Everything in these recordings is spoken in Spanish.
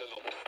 Barcelona.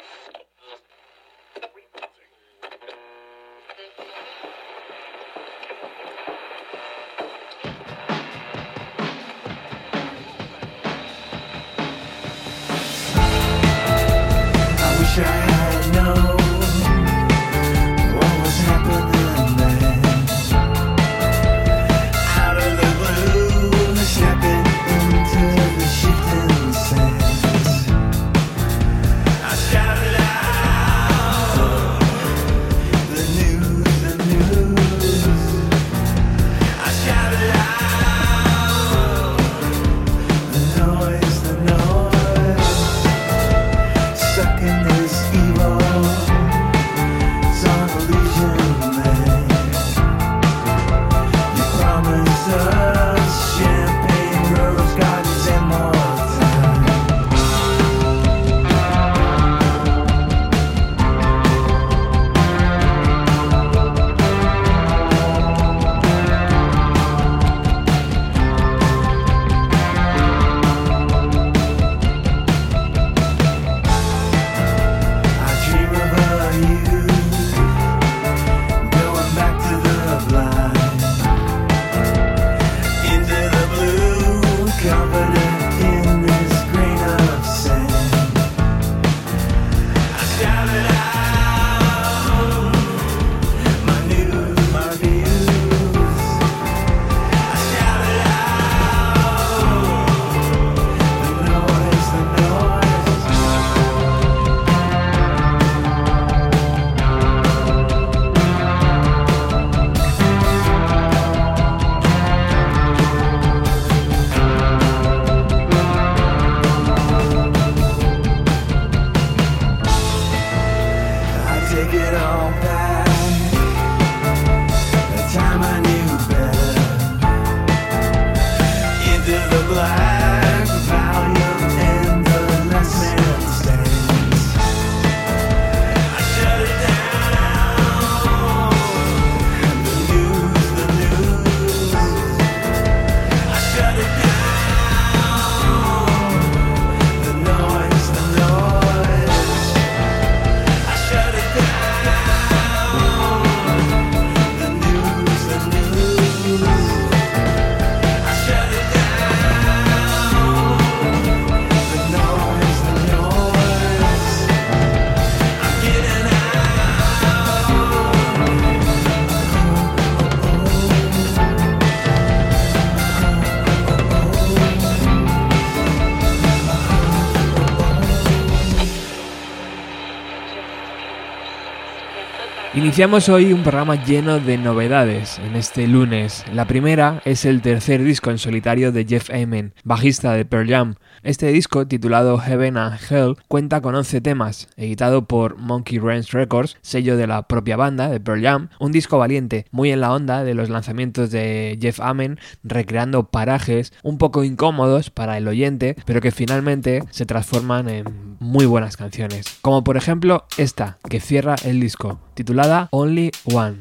Iniciamos hoy un programa lleno de novedades en este lunes. La primera es el tercer disco en solitario de Jeff Amen, bajista de Pearl Jam. Este disco, titulado Heaven and Hell, cuenta con 11 temas, editado por Monkey Ranch Records, sello de la propia banda de Pearl Jam, un disco valiente, muy en la onda de los lanzamientos de Jeff Amen, recreando parajes un poco incómodos para el oyente, pero que finalmente se transforman en muy buenas canciones, como por ejemplo esta, que cierra el disco, titulada Only One.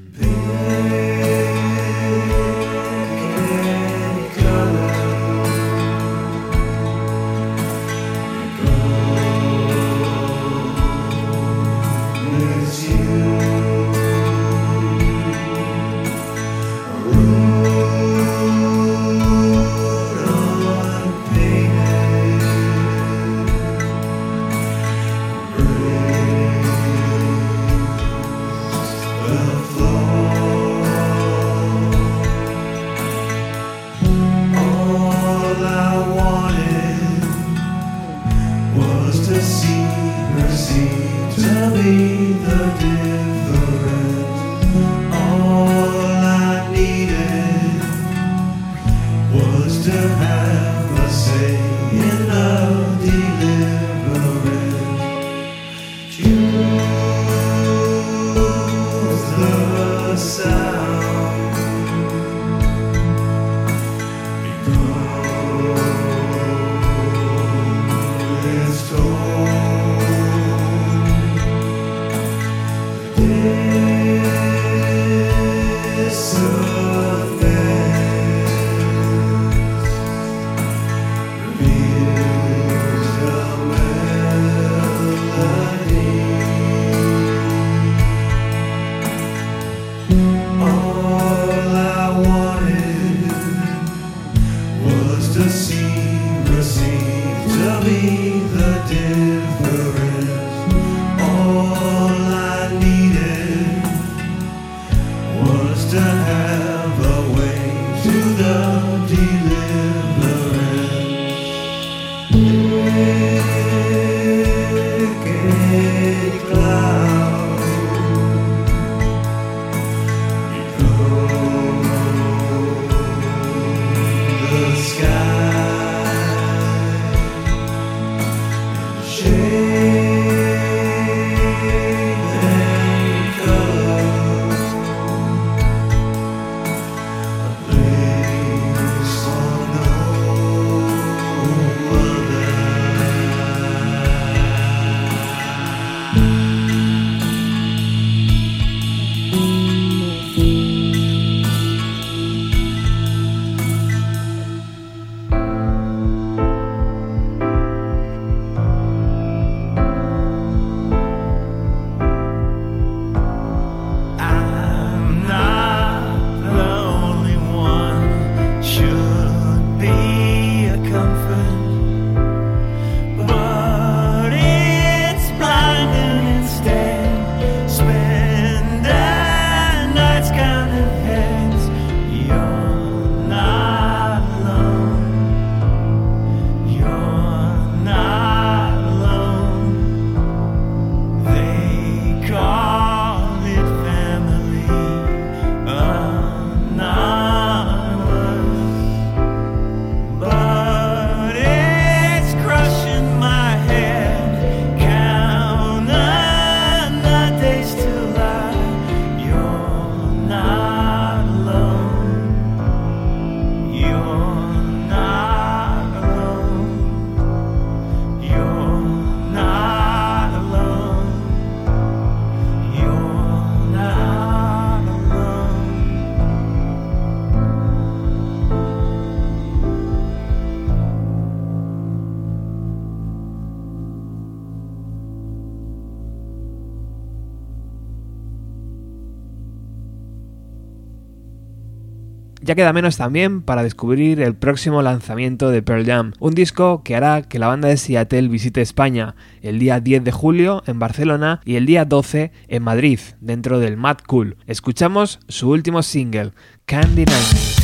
Ya queda menos también para descubrir el próximo lanzamiento de Pearl Jam, un disco que hará que la banda de Seattle visite España el día 10 de julio en Barcelona y el día 12 en Madrid, dentro del Mad Cool. Escuchamos su último single, Candy Night.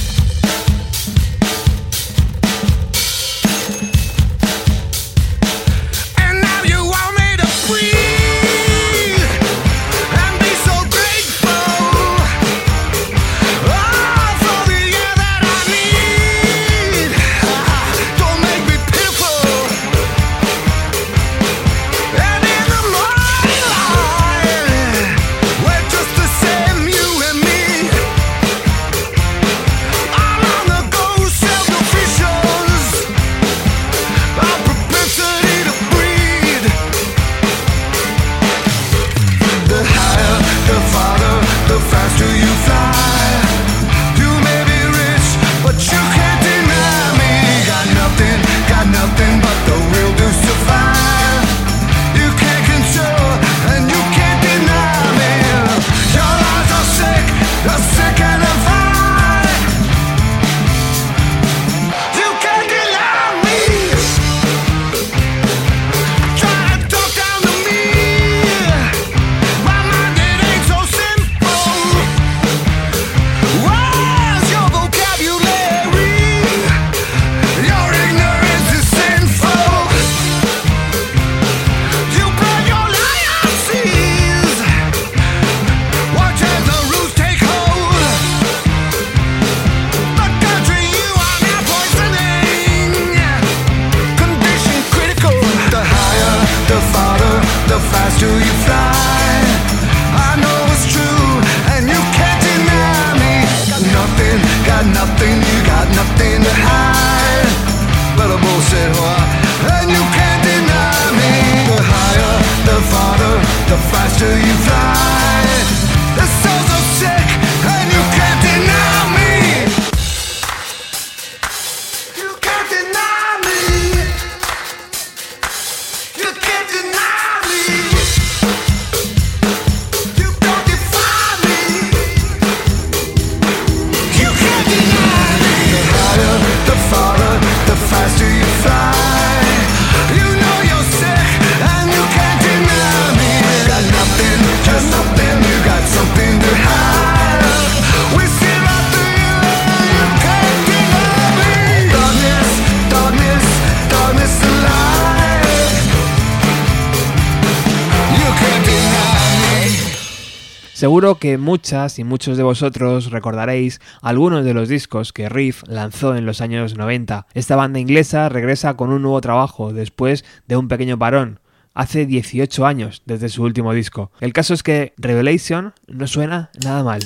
Que muchas y muchos de vosotros recordaréis algunos de los discos que Riff lanzó en los años 90. Esta banda inglesa regresa con un nuevo trabajo después de un pequeño parón. Hace 18 años desde su último disco. El caso es que Revelation no suena nada mal.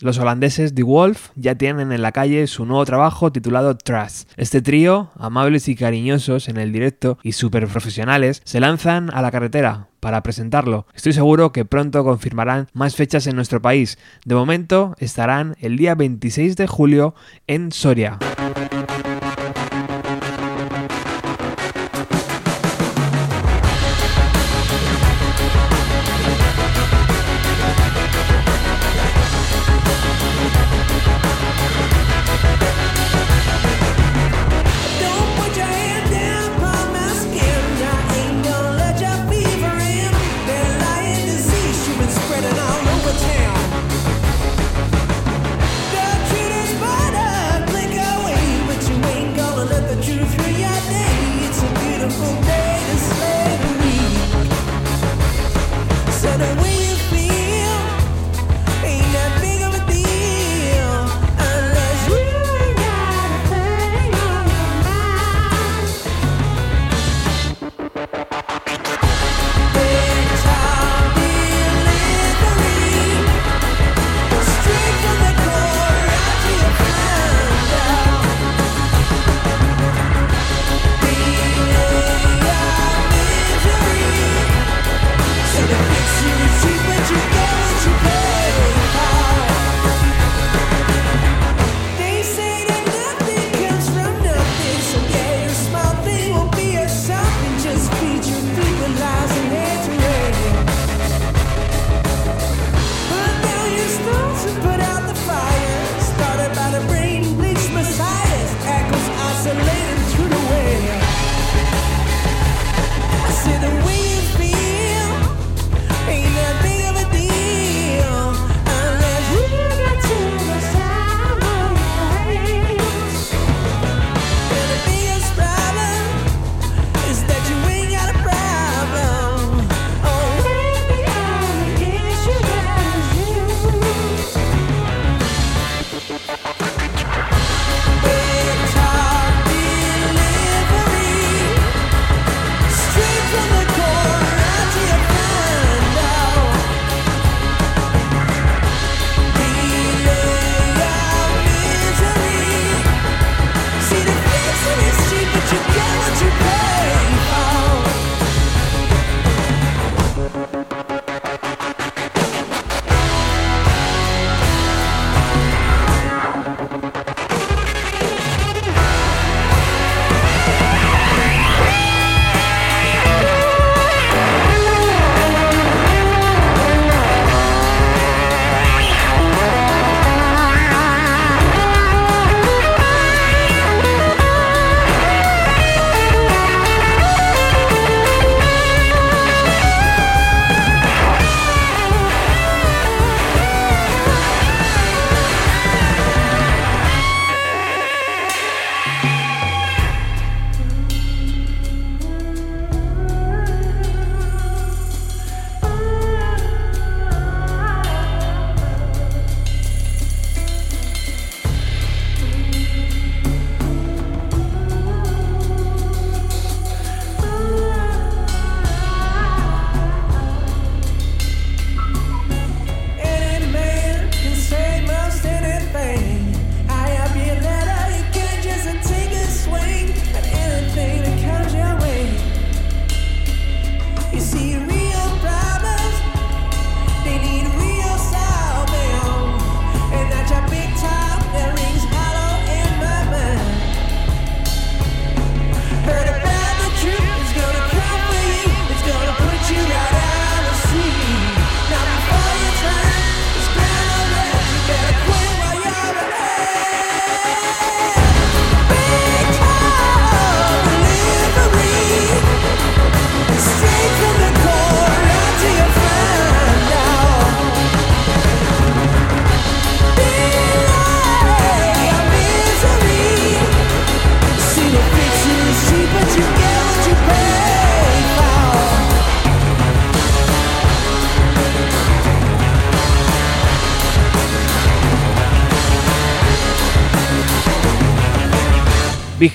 Los holandeses The Wolf ya tienen en la calle su nuevo trabajo titulado Trust. Este trío, amables y cariñosos en el directo y súper profesionales, se lanzan a la carretera para presentarlo. Estoy seguro que pronto confirmarán más fechas en nuestro país. De momento estarán el día 26 de julio en Soria.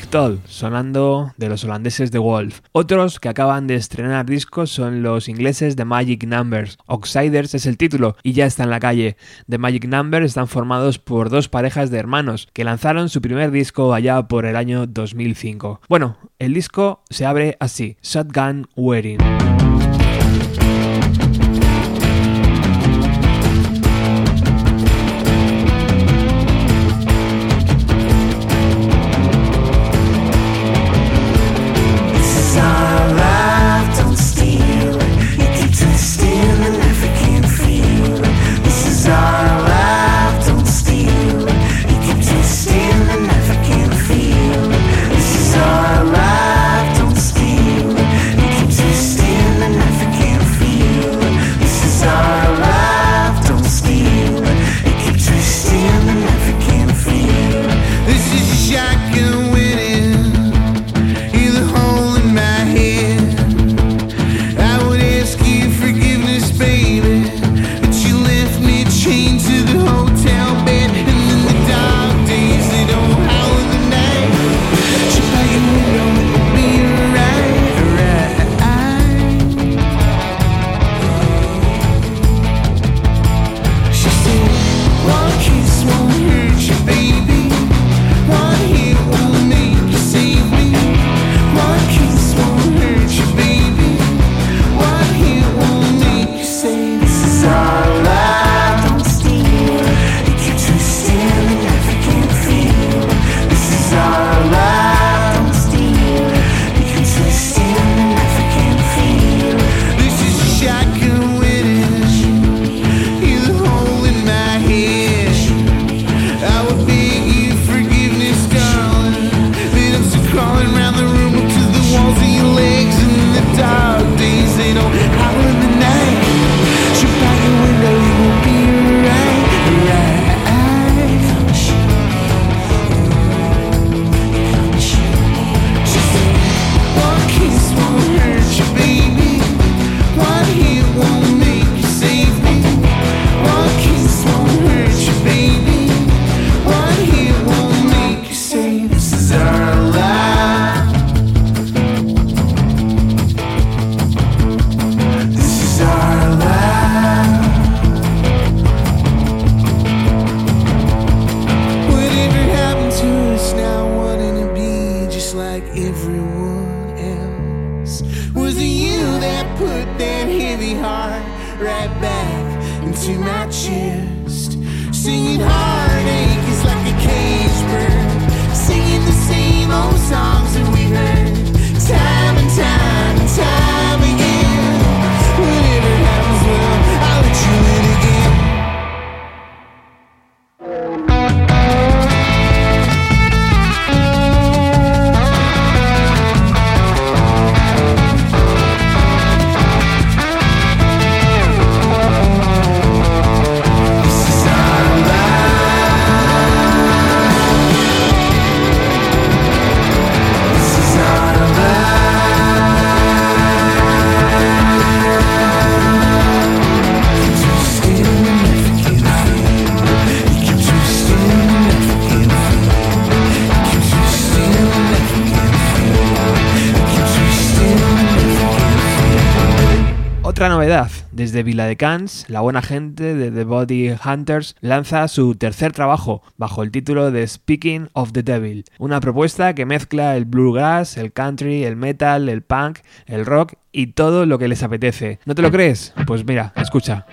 Sonando de los holandeses de Wolf. Otros que acaban de estrenar discos son los ingleses de Magic Numbers. Outsiders es el título y ya está en la calle. The Magic Numbers están formados por dos parejas de hermanos que lanzaron su primer disco allá por el año 2005. Bueno, el disco se abre así, Shotgun Wedding. Desde Viladecans, la buena gente de The Body Hunters lanza su tercer trabajo bajo el título de Speaking of the Devil, una propuesta que mezcla el bluegrass, el country, el metal, el punk, el rock y todo lo que les apetece. ¿No te lo crees? Pues mira, escucha.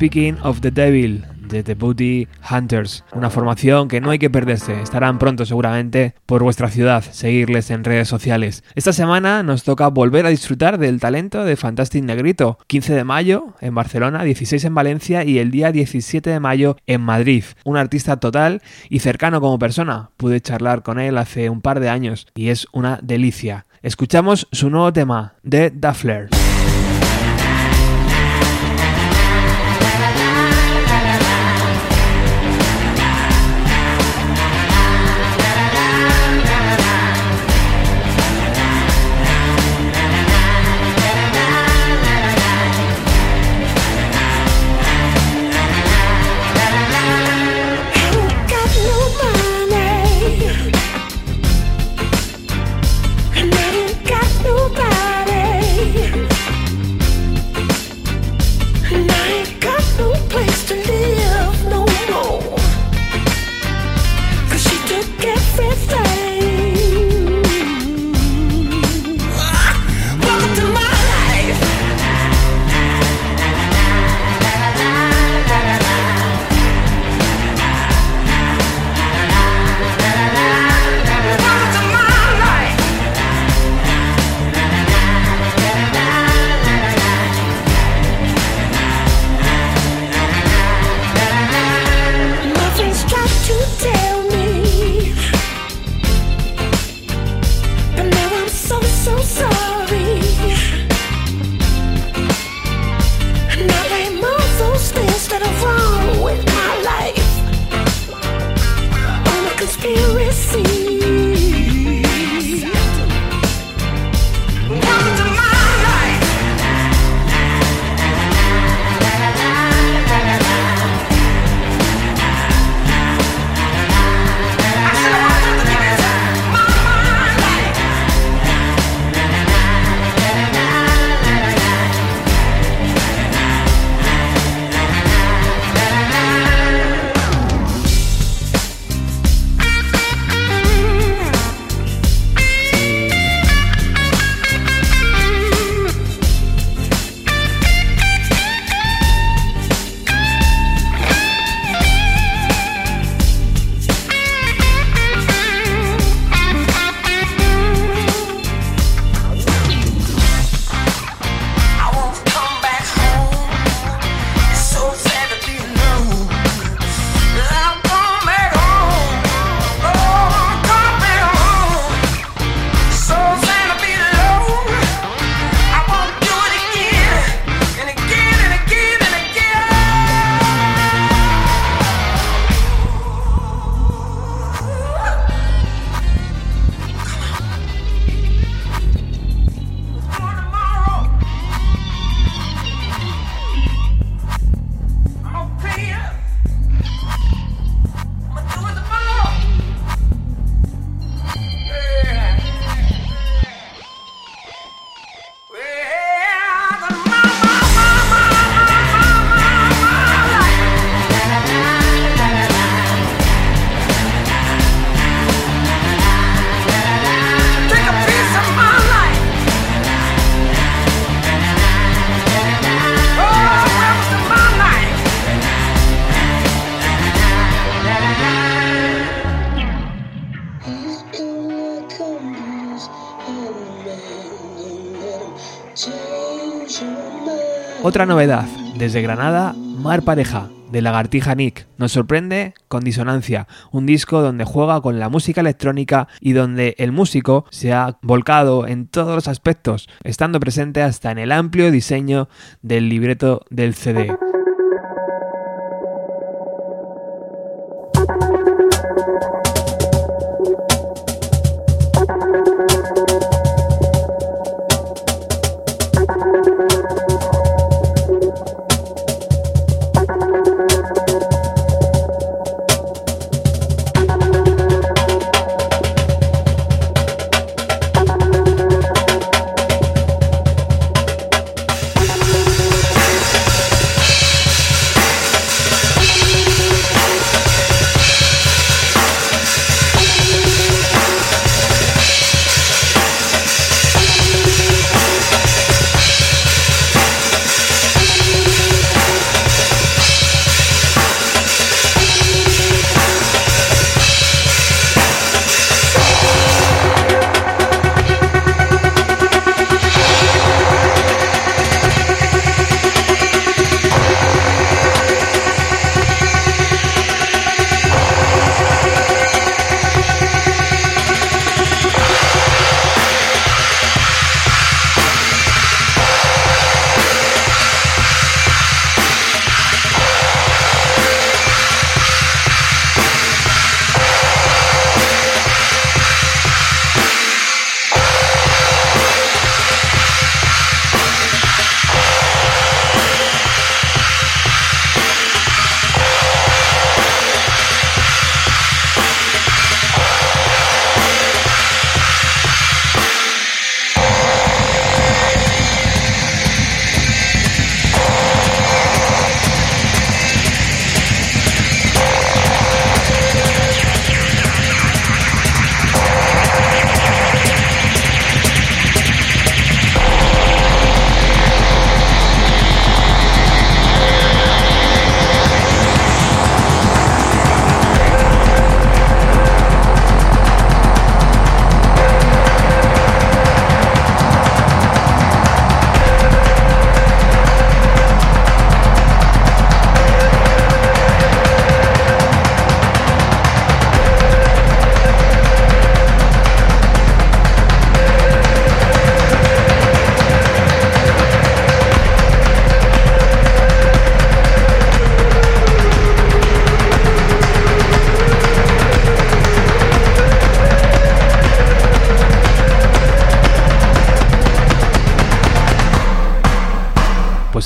Speaking of the Devil de The Booty Hunters, una formación que no hay que perderse, estarán pronto seguramente por vuestra ciudad, seguirles en redes sociales. Esta semana nos toca volver a disfrutar del talento de Fantastic Negrito, 15 de mayo en Barcelona, 16 en Valencia y el día 17 de mayo en Madrid. Un artista total y cercano como persona, pude charlar con él hace un par de años y es una delicia. Escuchamos su nuevo tema, The Duffler. Otra novedad, desde Granada, Mar Pareja, de Lagartija Nick, nos sorprende con Disonancia, un disco donde juega con la música electrónica y donde el músico se ha volcado en todos los aspectos, estando presente hasta en el amplio diseño del libreto del CD.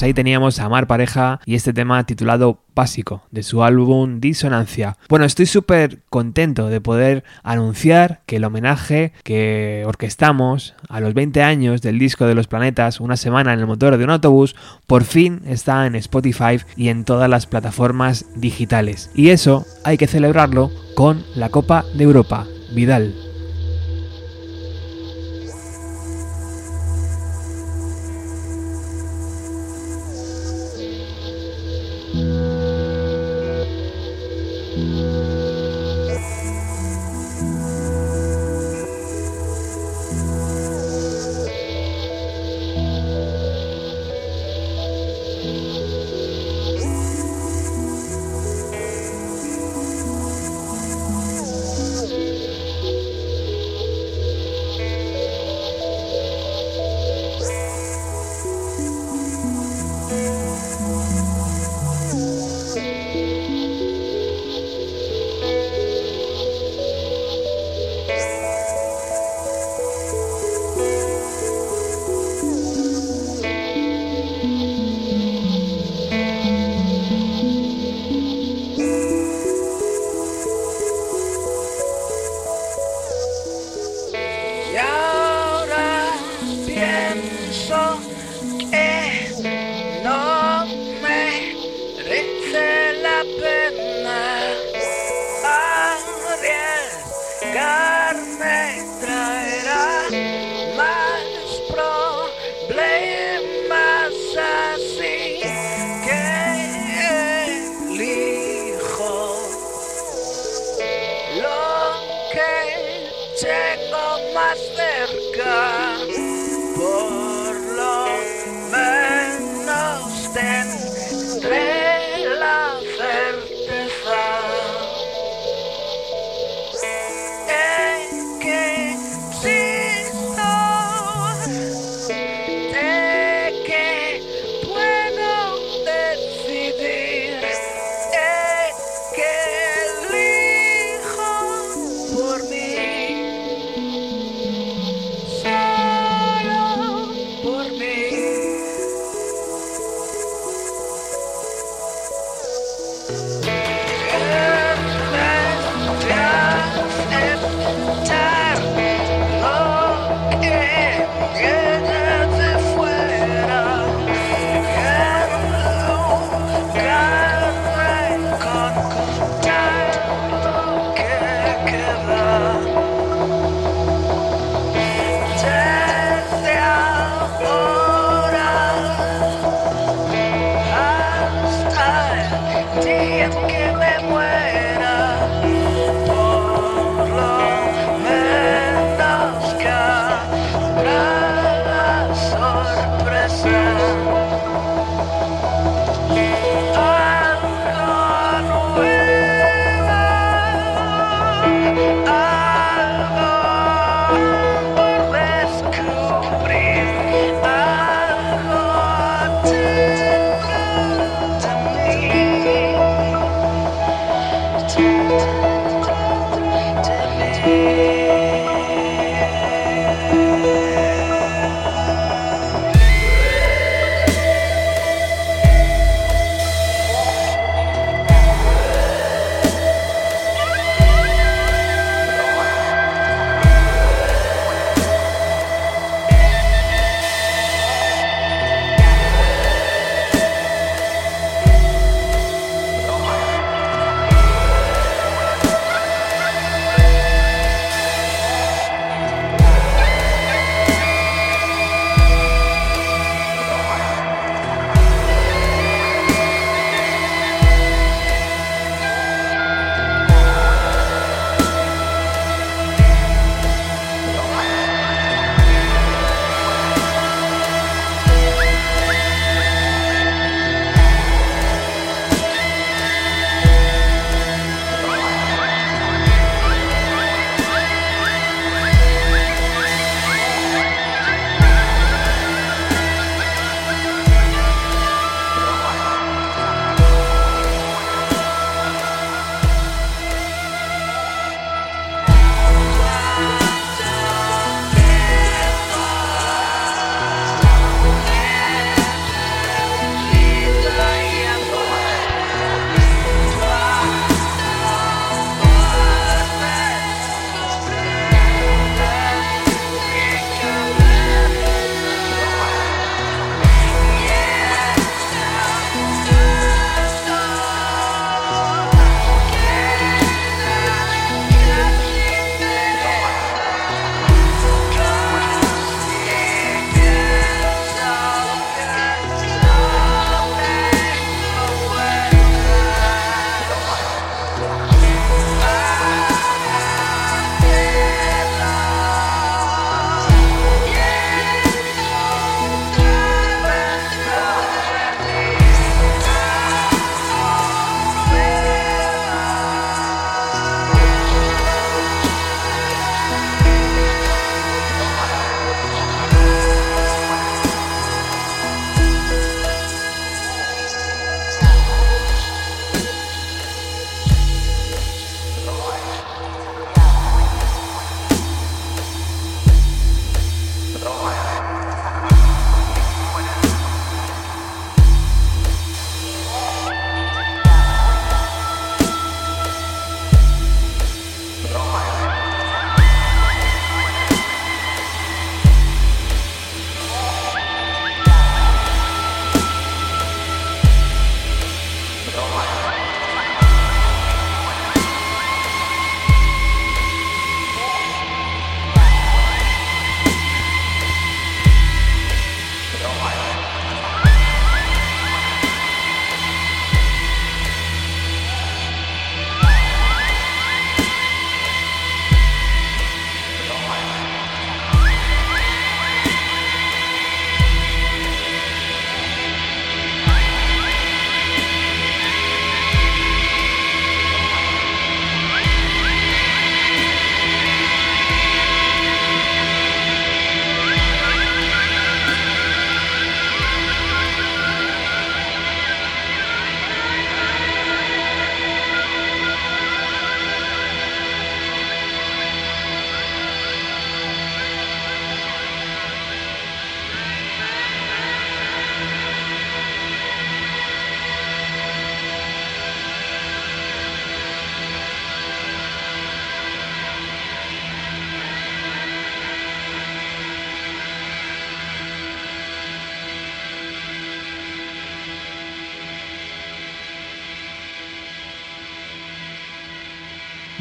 Ahí teníamos a Mar Pareja y este tema titulado Básico de su álbum Disonancia. Bueno, estoy súper contento de poder anunciar que el homenaje que orquestamos a los 20 años del disco de los planetas, una semana en el motor de un autobús, por fin está en Spotify y en todas las plataformas digitales. Y eso hay que celebrarlo con la Copa de Europa. Vidal.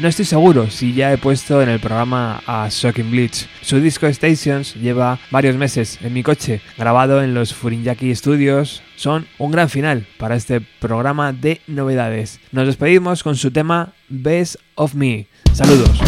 No estoy seguro si ya he puesto en el programa a Shocking Bleach. Su disco Stations lleva varios meses en mi coche, grabado en los Furinyaki Studios. Son un gran final para este programa de novedades. Nos despedimos con su tema Best of Me. Saludos.